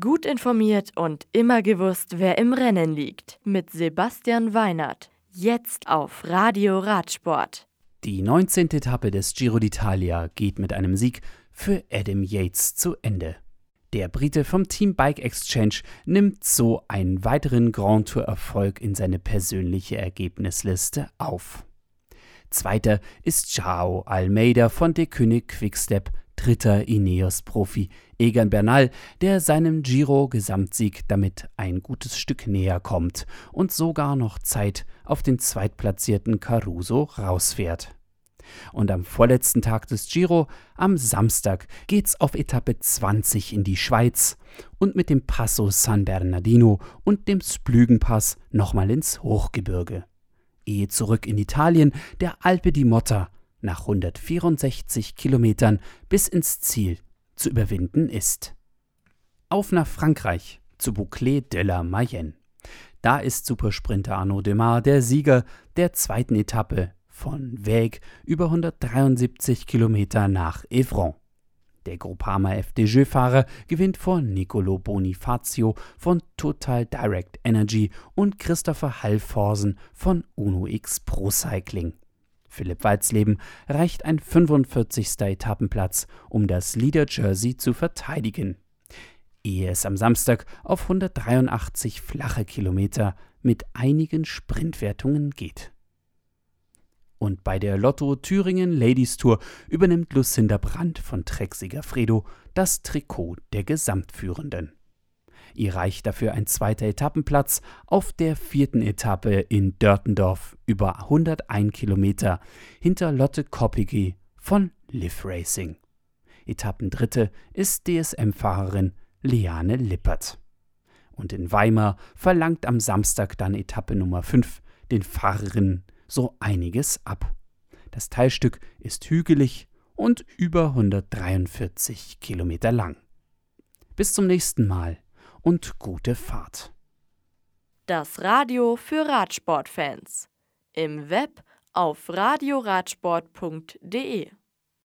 Gut informiert und immer gewusst, wer im Rennen liegt. Mit Sebastian Weinert. Jetzt auf Radio Radsport. Die 19. Etappe des Giro d'Italia geht mit einem Sieg für Adam Yates zu Ende. Der Brite vom Team Bike Exchange nimmt so einen weiteren Grand Tour-Erfolg in seine persönliche Ergebnisliste auf. Zweiter ist Ciao Almeida von De König Quickstep dritter Ineos-Profi Egan Bernal, der seinem Giro-Gesamtsieg damit ein gutes Stück näher kommt und sogar noch Zeit auf den zweitplatzierten Caruso rausfährt. Und am vorletzten Tag des Giro, am Samstag, geht's auf Etappe 20 in die Schweiz und mit dem Passo San Bernardino und dem Splügenpass nochmal ins Hochgebirge. Ehe zurück in Italien der Alpe di Motta nach 164 Kilometern bis ins Ziel zu überwinden ist. Auf nach Frankreich zu Bouclé de la Mayenne. Da ist Supersprinter Arnaud Demar der Sieger der zweiten Etappe von Weg über 173 Kilometer nach Evron. Der Groupama FDJ-Fahrer gewinnt vor Nicolo Bonifacio von Total Direct Energy und Christopher Hallforsen von Uno X Pro Cycling. Philipp Walzleben reicht ein 45. Etappenplatz, um das Leader Jersey zu verteidigen. Ehe es am Samstag auf 183 flache Kilometer mit einigen Sprintwertungen geht. Und bei der Lotto Thüringen Ladies Tour übernimmt Lucinda Brandt von Trek Fredo das Trikot der Gesamtführenden. Ihr reicht dafür ein zweiter Etappenplatz auf der vierten Etappe in Dörtendorf über 101 Kilometer hinter Lotte Koppigi von Liv Racing. Etappendritte ist DSM-Fahrerin Liane Lippert. Und in Weimar verlangt am Samstag dann Etappe Nummer 5 den Fahrerinnen so einiges ab. Das Teilstück ist hügelig und über 143 Kilometer lang. Bis zum nächsten Mal und gute Fahrt. Das Radio für Radsportfans. Im Web auf radioradsport.de